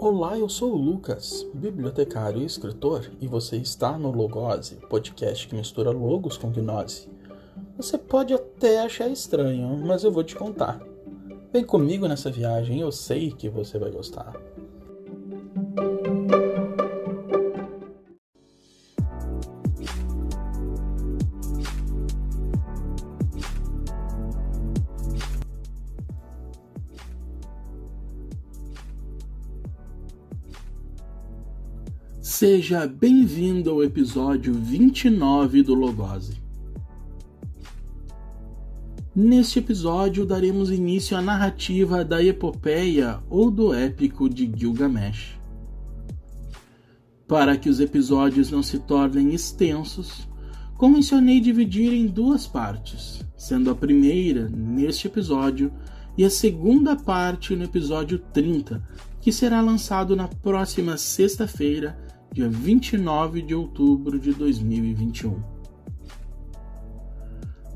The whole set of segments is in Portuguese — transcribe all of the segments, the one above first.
Olá, eu sou o Lucas, bibliotecário e escritor, e você está no Logose, podcast que mistura logos com gnose. Você pode até achar estranho, mas eu vou te contar. Vem comigo nessa viagem, eu sei que você vai gostar. Seja bem-vindo ao episódio 29 do Logose. Neste episódio daremos início à narrativa da epopeia ou do épico de Gilgamesh. Para que os episódios não se tornem extensos, convencionei dividir em duas partes, sendo a primeira neste episódio e a segunda parte no episódio 30, que será lançado na próxima sexta-feira, dia 29 de outubro de 2021.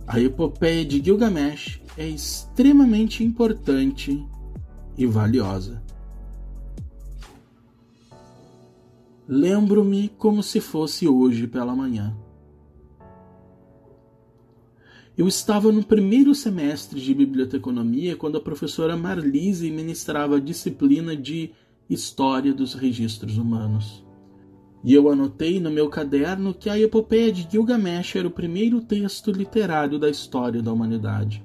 A epopeia de Gilgamesh é extremamente importante e valiosa. Lembro-me como se fosse hoje pela manhã. Eu estava no primeiro semestre de biblioteconomia quando a professora Marlise ministrava a disciplina de História dos Registros Humanos. E eu anotei no meu caderno que a epopeia de Gilgamesh era o primeiro texto literário da história da humanidade.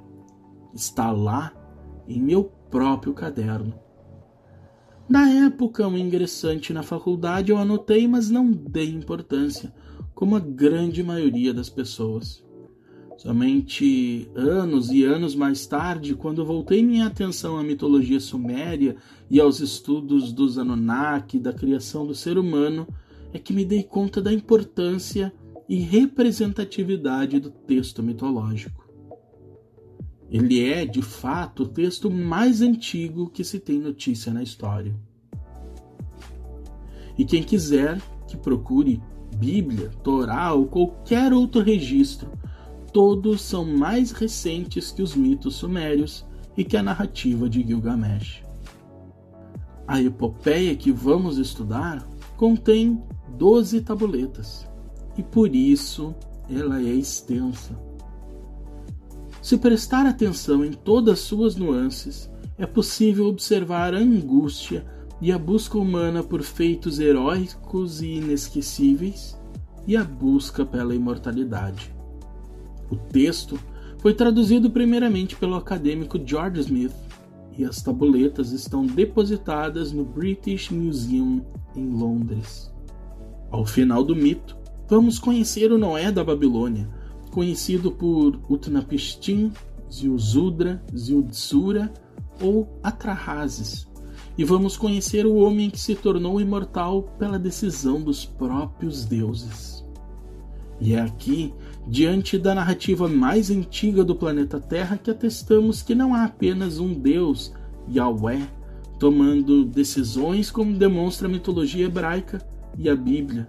Está lá em meu próprio caderno. Na época, um ingressante na faculdade, eu anotei, mas não dei importância, como a grande maioria das pessoas. Somente anos e anos mais tarde, quando voltei minha atenção à mitologia suméria e aos estudos dos Anunnaki, da criação do ser humano, é que me dei conta da importância e representatividade do texto mitológico. Ele é, de fato, o texto mais antigo que se tem notícia na história. E quem quiser que procure Bíblia, Torá ou qualquer outro registro, todos são mais recentes que os mitos sumérios e que a narrativa de Gilgamesh. A epopeia que vamos estudar contém 12 tabuletas e por isso ela é extensa. Se prestar atenção em todas suas nuances, é possível observar a angústia e a busca humana por feitos heróicos e inesquecíveis e a busca pela imortalidade. O texto foi traduzido primeiramente pelo acadêmico George Smith e as tabuletas estão depositadas no British Museum em Londres. Ao final do mito, vamos conhecer o Noé da Babilônia, conhecido por Utnapishtim, Ziusudra, Ziudsura ou Atrahasis, e vamos conhecer o homem que se tornou imortal pela decisão dos próprios deuses. E é aqui, diante da narrativa mais antiga do planeta Terra, que atestamos que não há apenas um Deus, Yahweh, tomando decisões como demonstra a mitologia hebraica, e a Bíblia,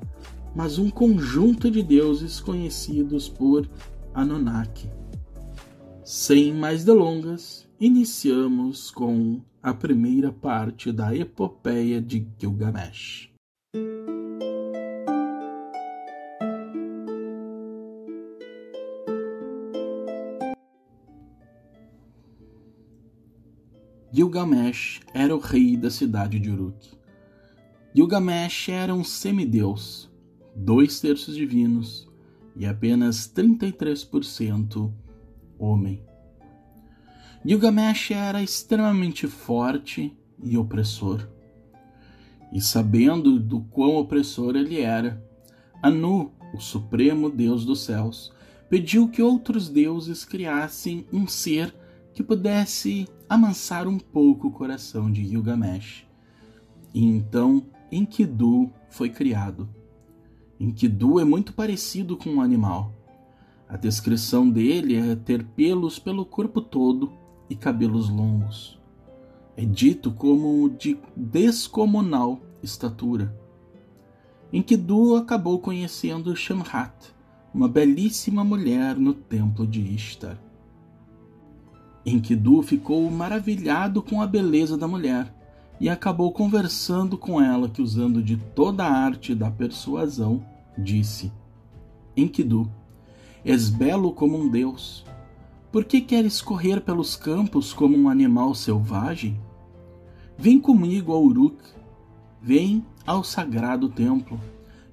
mas um conjunto de deuses conhecidos por Anunnaki. Sem mais delongas, iniciamos com a primeira parte da epopeia de Gilgamesh. Gilgamesh era o rei da cidade de Uruk. Gilgamesh era um semideus, dois terços divinos e apenas 33% homem. Gilgamesh era extremamente forte e opressor. E sabendo do quão opressor ele era, Anu, o supremo deus dos céus, pediu que outros deuses criassem um ser que pudesse amansar um pouco o coração de Gilgamesh. E então Enkidu foi criado. Enkidu é muito parecido com um animal. A descrição dele é ter pelos pelo corpo todo e cabelos longos. É dito como de descomunal estatura. Enkidu acabou conhecendo Shamhat, uma belíssima mulher no templo de Ishtar. Enkidu ficou maravilhado com a beleza da mulher e acabou conversando com ela que usando de toda a arte da persuasão, disse: Enkidu, és belo como um deus. Por que queres correr pelos campos como um animal selvagem? Vem comigo ao Uruk, vem ao sagrado templo,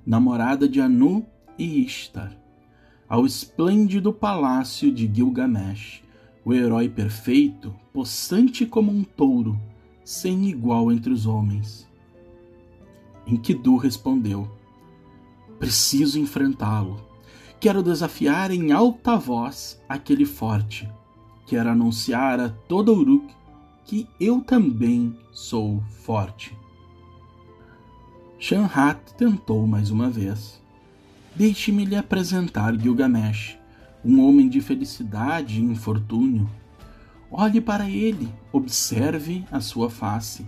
namorada de Anu e Ishtar, ao esplêndido palácio de Gilgamesh, o herói perfeito, possante como um touro, sem igual entre os homens. Enkidu respondeu: Preciso enfrentá-lo. Quero desafiar em alta voz aquele forte. Quero anunciar a todo Uruk que eu também sou forte. Shanhat tentou mais uma vez. Deixe-me lhe apresentar Gilgamesh, um homem de felicidade e infortúnio. Olhe para ele, observe a sua face.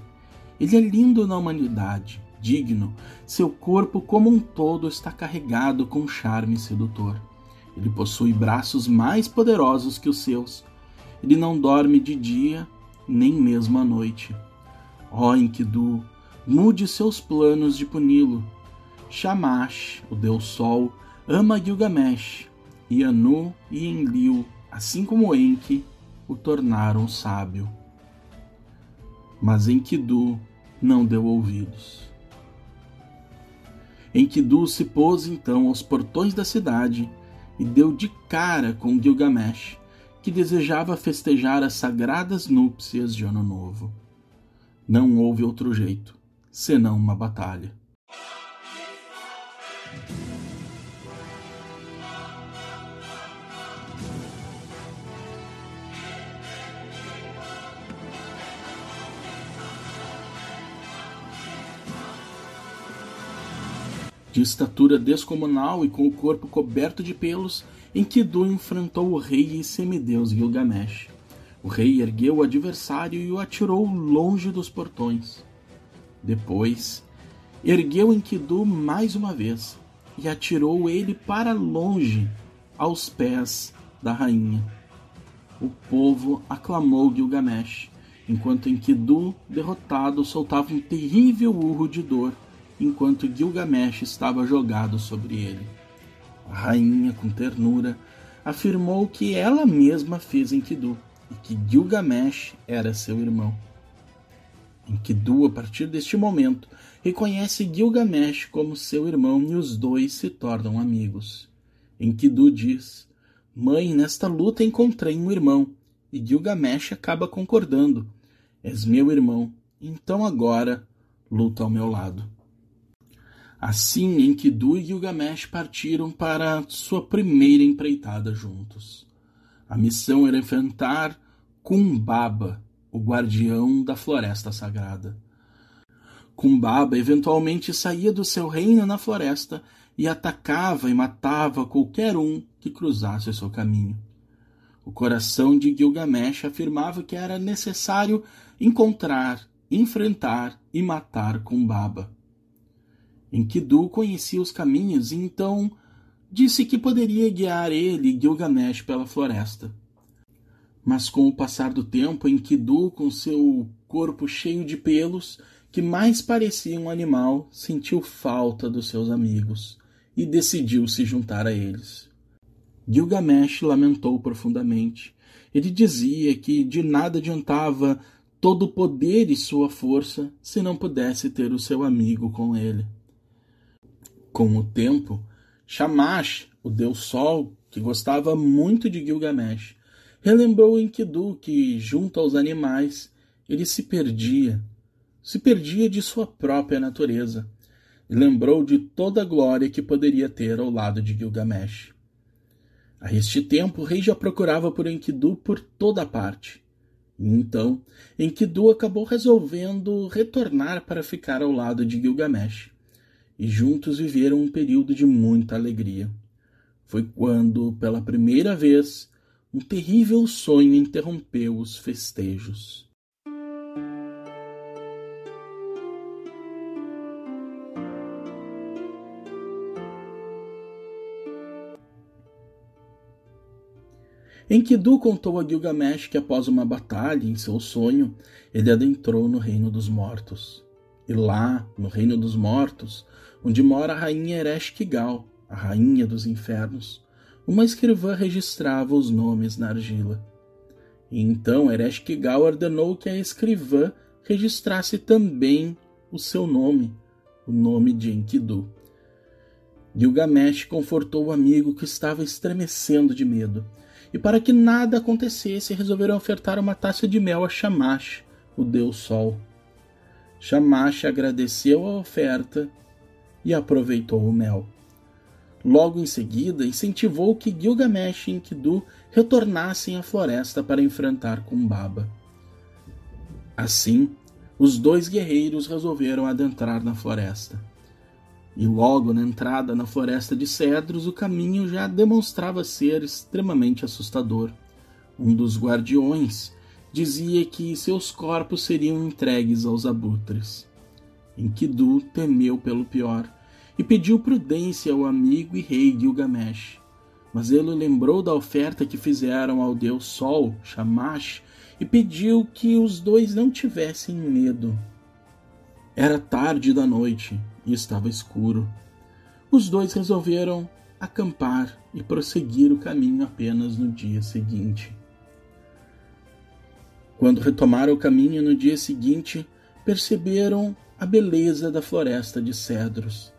Ele é lindo na humanidade, digno, seu corpo como um todo está carregado com charme sedutor. Ele possui braços mais poderosos que os seus. Ele não dorme de dia, nem mesmo à noite. Ó oh, Enkidu, mude seus planos de puni-lo. Shamash, o deus Sol, ama Gilgamesh, e Anu e Enlil, assim como Enki, o tornaram sábio. Mas Enkidu não deu ouvidos. Enkidu se pôs então aos portões da cidade e deu de cara com Gilgamesh, que desejava festejar as sagradas núpcias de Ano Novo. Não houve outro jeito senão uma batalha. De estatura descomunal e com o corpo coberto de pelos, Enkidu enfrentou o rei e semideus Gilgamesh. O rei ergueu o adversário e o atirou longe dos portões. Depois, ergueu Enkidu mais uma vez e atirou ele para longe, aos pés da rainha. O povo aclamou Gilgamesh, enquanto Enkidu, derrotado, soltava um terrível urro de dor, enquanto Gilgamesh estava jogado sobre ele. A rainha, com ternura, afirmou que ela mesma fez Enkidu e que Gilgamesh era seu irmão. Enkidu, a partir deste momento, reconhece Gilgamesh como seu irmão e os dois se tornam amigos. Enkidu diz: Mãe, nesta luta encontrei um irmão. E Gilgamesh acaba concordando: És meu irmão, então agora luta ao meu lado. Assim, Enkidu e Gilgamesh partiram para sua primeira empreitada juntos. A missão era enfrentar Kumbaba, o guardião da floresta sagrada. Kumbaba eventualmente saía do seu reino na floresta e atacava e matava qualquer um que cruzasse seu caminho. O coração de Gilgamesh afirmava que era necessário encontrar, enfrentar e matar Kumbaba. Enkidu conhecia os caminhos e então disse que poderia guiar ele e Gilgamesh pela floresta. Mas com o passar do tempo, Enkidu, com seu corpo cheio de pelos, que mais parecia um animal, sentiu falta dos seus amigos e decidiu se juntar a eles. Gilgamesh lamentou profundamente. Ele dizia que de nada adiantava todo o poder e sua força se não pudesse ter o seu amigo com ele. Com o tempo, Shamash, o deus Sol, que gostava muito de Gilgamesh, relembrou Enkidu que, junto aos animais, ele se perdia, se perdia de sua própria natureza, e lembrou de toda a glória que poderia ter ao lado de Gilgamesh. A este tempo, o rei já procurava por Enkidu por toda parte. E então, Enkidu acabou resolvendo retornar para ficar ao lado de Gilgamesh. E juntos viveram um período de muita alegria. Foi quando, pela primeira vez, um terrível sonho interrompeu os festejos. Enkidu contou a Gilgamesh que após uma batalha em seu sonho, ele adentrou no reino dos mortos. E lá, no reino dos mortos, onde mora a rainha Ereshkigal, a rainha dos infernos, uma escrivã registrava os nomes na argila. E então Ereshkigal ordenou que a escrivã registrasse também o seu nome, o nome de Enkidu. Gilgamesh confortou o amigo que estava estremecendo de medo e para que nada acontecesse, resolveram ofertar uma taça de mel a Shamash, o deus Sol. Shamash agradeceu a oferta e aproveitou o mel. Logo em seguida, incentivou que Gilgamesh e Enkidu retornassem à floresta para enfrentar Kumbaba. Assim, os dois guerreiros resolveram adentrar na floresta. E logo na entrada na floresta de cedros, o caminho já demonstrava ser extremamente assustador. Um dos guardiões dizia que seus corpos seriam entregues aos abutres. Enkidu temeu pelo pior e pediu prudência ao amigo e rei Gilgamesh. Mas ele lembrou da oferta que fizeram ao deus Sol, Shamash, e pediu que os dois não tivessem medo. Era tarde da noite e estava escuro. Os dois resolveram acampar e prosseguir o caminho apenas no dia seguinte. Quando retomaram o caminho no dia seguinte, perceberam a beleza da floresta de cedros.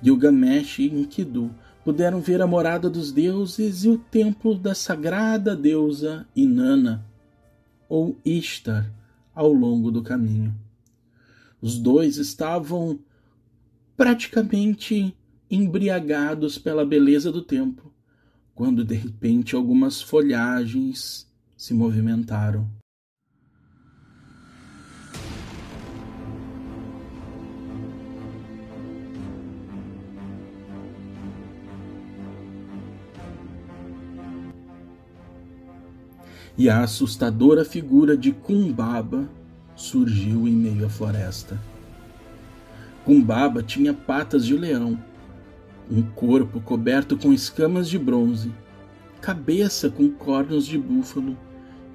Gilgamesh e Enkidu puderam ver a morada dos deuses e o templo da sagrada deusa Inanna, ou Ishtar, ao longo do caminho. Os dois estavam praticamente embriagados pela beleza do tempo, quando de repente algumas folhagens se movimentaram. E a assustadora figura de Kumbaba surgiu em meio à floresta. Kumbaba tinha patas de leão, um corpo coberto com escamas de bronze, cabeça com cornos de búfalo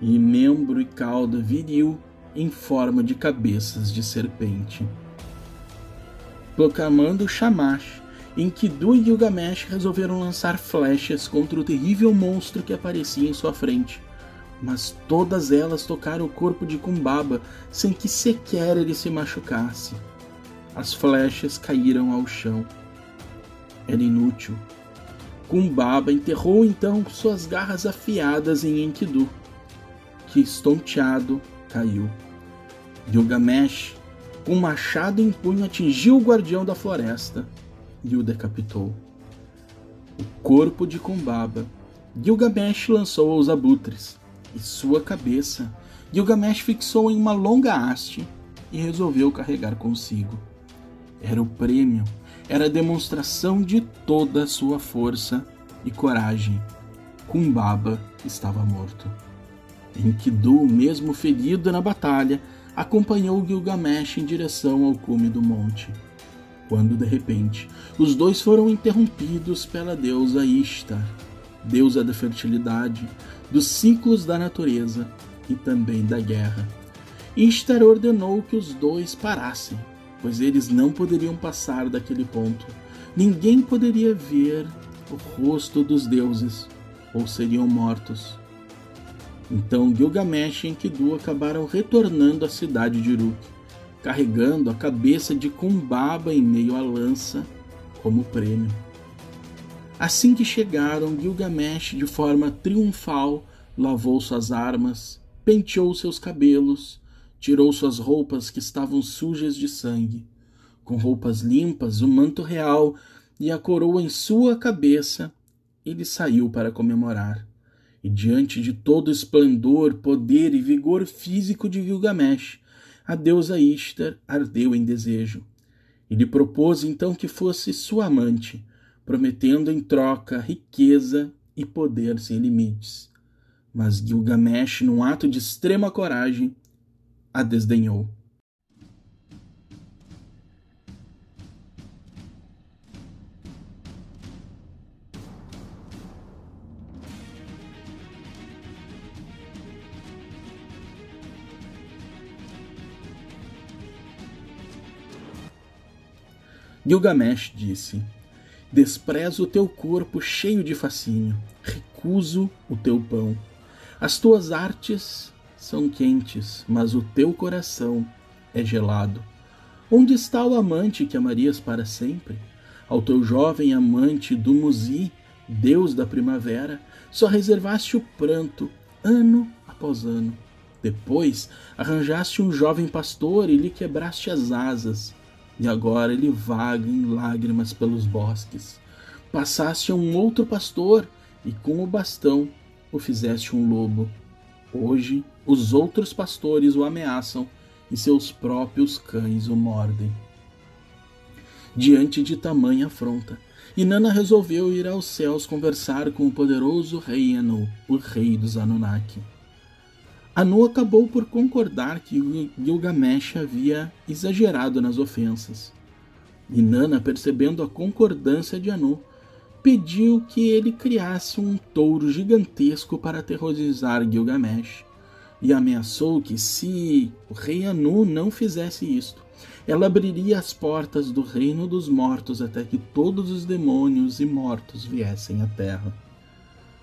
e membro e cauda viril em forma de cabeças de serpente. Proclamando Shamash, Enkidu e Gilgamesh resolveram lançar flechas contra o terrível monstro que aparecia em sua frente, mas todas elas tocaram o corpo de Kumbaba sem que sequer ele se machucasse. As flechas caíram ao chão. Era inútil. Kumbaba enterrou então suas garras afiadas em Enkidu, que estonteado caiu. Gilgamesh, com um machado em punho, atingiu o guardião da floresta e o decapitou. O corpo de Kumbaba, Gilgamesh lançou aos abutres, e sua cabeça Gilgamesh fixou em uma longa haste e resolveu carregar consigo. Era o prêmio, era a demonstração de toda a sua força e coragem. Kumbaba estava morto. Enkidu, mesmo ferido na batalha, acompanhou Gilgamesh em direção ao cume do monte. Quando de repente os dois foram interrompidos pela deusa Ishtar, deusa da fertilidade, dos ciclos da natureza e também da guerra. Ishtar ordenou que os dois parassem pois eles não poderiam passar daquele ponto. Ninguém poderia ver o rosto dos deuses, ou seriam mortos. Então Gilgamesh e Enkidu acabaram retornando à cidade de Uruk, carregando a cabeça de Kumbaba em meio à lança como prêmio. Assim que chegaram, Gilgamesh, de forma triunfal, lavou suas armas, penteou seus cabelos tirou suas roupas que estavam sujas de sangue. Com roupas limpas, o manto real e a coroa em sua cabeça, ele saiu para comemorar. E diante de todo o esplendor, poder e vigor físico de Gilgamesh, a deusa Ishtar ardeu em desejo. E lhe propôs então que fosse sua amante, prometendo em troca riqueza e poder sem limites. Mas Gilgamesh, num ato de extrema coragem, a desdenhou. Gilgamesh disse: Desprezo o teu corpo cheio de fascínio, recuso o teu pão. As tuas artes são quentes, mas o teu coração é gelado. Onde está o amante que amarias para sempre? Ao teu jovem amante do Muzi, Deus da primavera, só reservaste o pranto ano após ano. Depois arranjaste um jovem pastor e lhe quebraste as asas, e agora ele vaga em lágrimas pelos bosques. Passaste a um outro pastor e com o bastão o fizeste um lobo. Hoje os outros pastores o ameaçam e seus próprios cães o mordem. Diante de tamanha afronta, Inanna resolveu ir aos céus conversar com o poderoso rei Anu, o rei dos Anunnaki. Anu acabou por concordar que Gilgamesh havia exagerado nas ofensas. Inanna, percebendo a concordância de Anu, pediu que ele criasse um touro gigantesco para aterrorizar Gilgamesh e ameaçou que, se o rei Anu não fizesse isto, ela abriria as portas do reino dos mortos até que todos os demônios e mortos viessem à terra.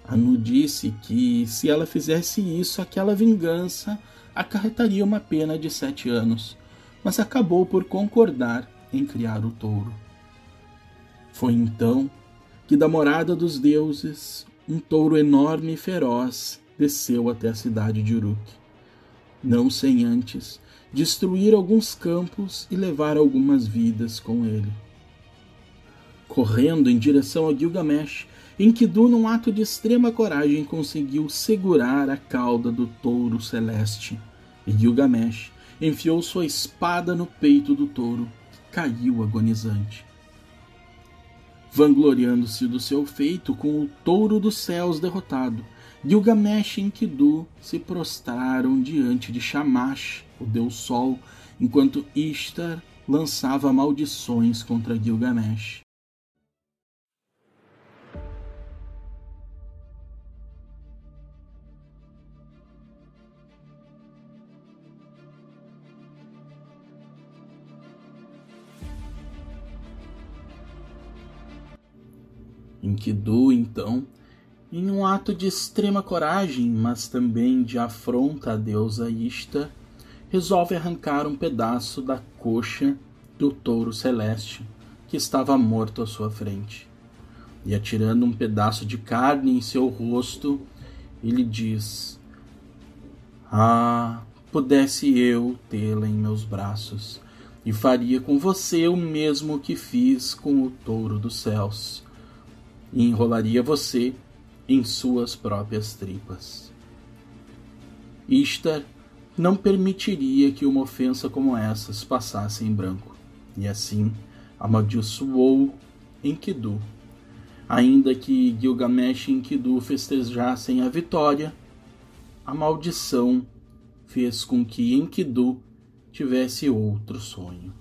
Anu disse que, se ela fizesse isso, aquela vingança acarretaria uma pena de sete anos, mas acabou por concordar em criar o touro. Foi então que, da morada dos deuses, um touro enorme e feroz desceu até a cidade de Uruk. Não sem antes destruir alguns campos e levar algumas vidas com ele. Correndo em direção a Gilgamesh, Enkidu, num ato de extrema coragem, conseguiu segurar a cauda do touro celeste. E Gilgamesh enfiou sua espada no peito do touro, que caiu agonizante. Vangloriando-se do seu feito com o touro dos céus derrotado, Gilgamesh e Enkidu se prostraram diante de Shamash, o deus Sol, enquanto Ishtar lançava maldições contra Gilgamesh. Enkidu, então, em um ato de extrema coragem, mas também de afronta à deusa Ishtar, resolve arrancar um pedaço da coxa do touro celeste que estava morto à sua frente. E atirando um pedaço de carne em seu rosto, ele diz: Ah, pudesse eu tê-la em meus braços, e faria com você o mesmo que fiz com o touro dos céus, e enrolaria você em suas próprias tripas. Ishtar não permitiria que uma ofensa como essas passasse em branco, e assim amaldiçoou Enkidu. Ainda que Gilgamesh e Enkidu festejassem a vitória, a maldição fez com que Enkidu tivesse outro sonho.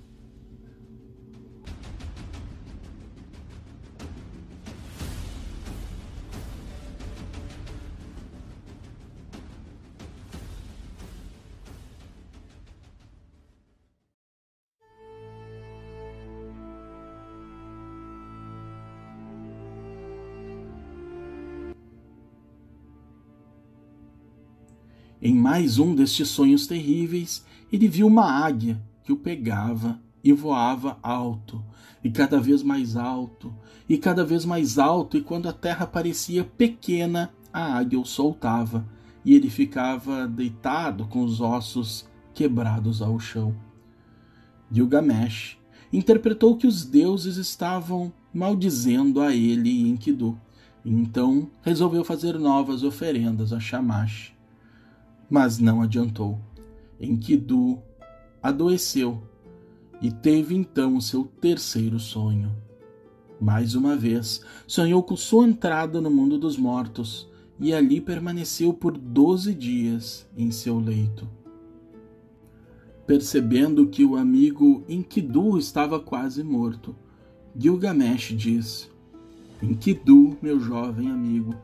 Em mais um destes sonhos terríveis, ele viu uma águia que o pegava e voava alto, e cada vez mais alto, e cada vez mais alto, e quando a terra parecia pequena, a águia o soltava, e ele ficava deitado com os ossos quebrados ao chão. Gilgamesh interpretou que os deuses estavam maldizendo a ele e Enkidu, então resolveu fazer novas oferendas a Shamash. Mas não adiantou. Enkidu adoeceu e teve então o seu terceiro sonho. Mais uma vez, sonhou com sua entrada no mundo dos mortos e ali permaneceu por doze dias em seu leito. Percebendo que o amigo Enkidu estava quase morto, Gilgamesh diz: Enkidu, meu jovem amigo,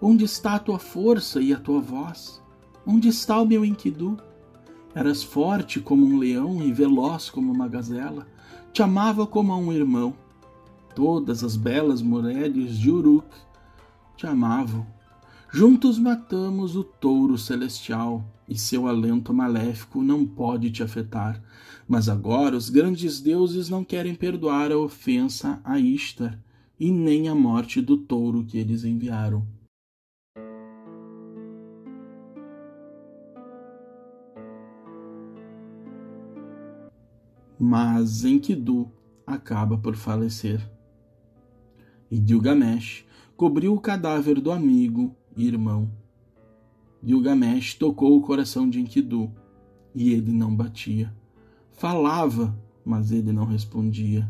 onde está a tua força e a tua voz? Onde está o meu Enkidu? Eras forte como um leão e veloz como uma gazela, te amava como a um irmão. Todas as belas mulheres de Uruk te amavam. Juntos matamos o touro celestial, e seu alento maléfico não pode te afetar. Mas agora os grandes deuses não querem perdoar a ofensa a Ishtar, e nem a morte do touro que eles enviaram. Mas Enkidu acaba por falecer. E Gilgamesh cobriu o cadáver do amigo e irmão. Gilgamesh tocou o coração de Enkidu e ele não batia. Falava, mas ele não respondia.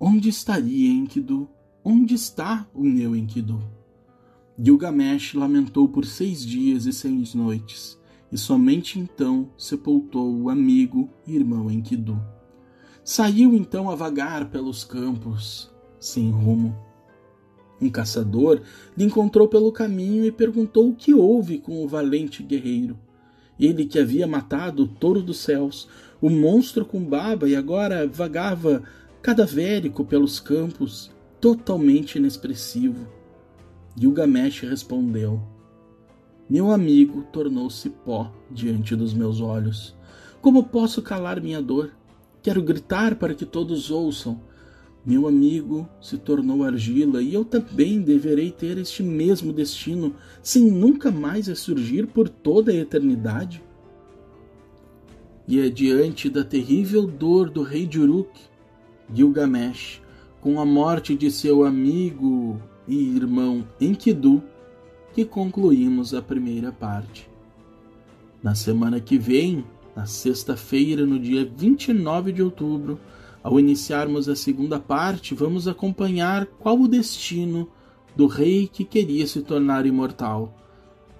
Onde estaria Enkidu? Onde está o meu Enkidu? Gilgamesh lamentou por seis dias e seis noites, e somente então sepultou o amigo e irmão Enkidu. Saiu então a vagar pelos campos, sem rumo. Um caçador lhe encontrou pelo caminho e perguntou o que houve com o valente guerreiro. Ele que havia matado o touro dos céus, o monstro com baba e agora vagava cadavérico pelos campos, totalmente inexpressivo. Gilgamesh respondeu: Meu amigo tornou-se pó diante dos meus olhos. Como posso calar minha dor? Quero gritar para que todos ouçam. Meu amigo se tornou argila e eu também deverei ter este mesmo destino, sem nunca mais ressurgir por toda a eternidade. E é diante da terrível dor do rei de Uruk Gilgamesh, com a morte de seu amigo e irmão Enkidu, que concluímos a primeira parte. Na semana que vem, na sexta-feira, no dia 29 de outubro, ao iniciarmos a segunda parte, vamos acompanhar qual o destino do rei que queria se tornar imortal,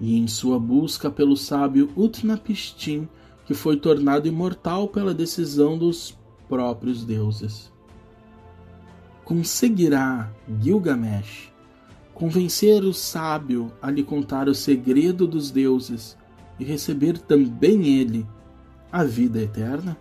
e em sua busca pelo sábio Utnapishtim, que foi tornado imortal pela decisão dos próprios deuses conseguirá Gilgamesh convencer o sábio a lhe contar o segredo dos deuses e receber também ele a vida eterna?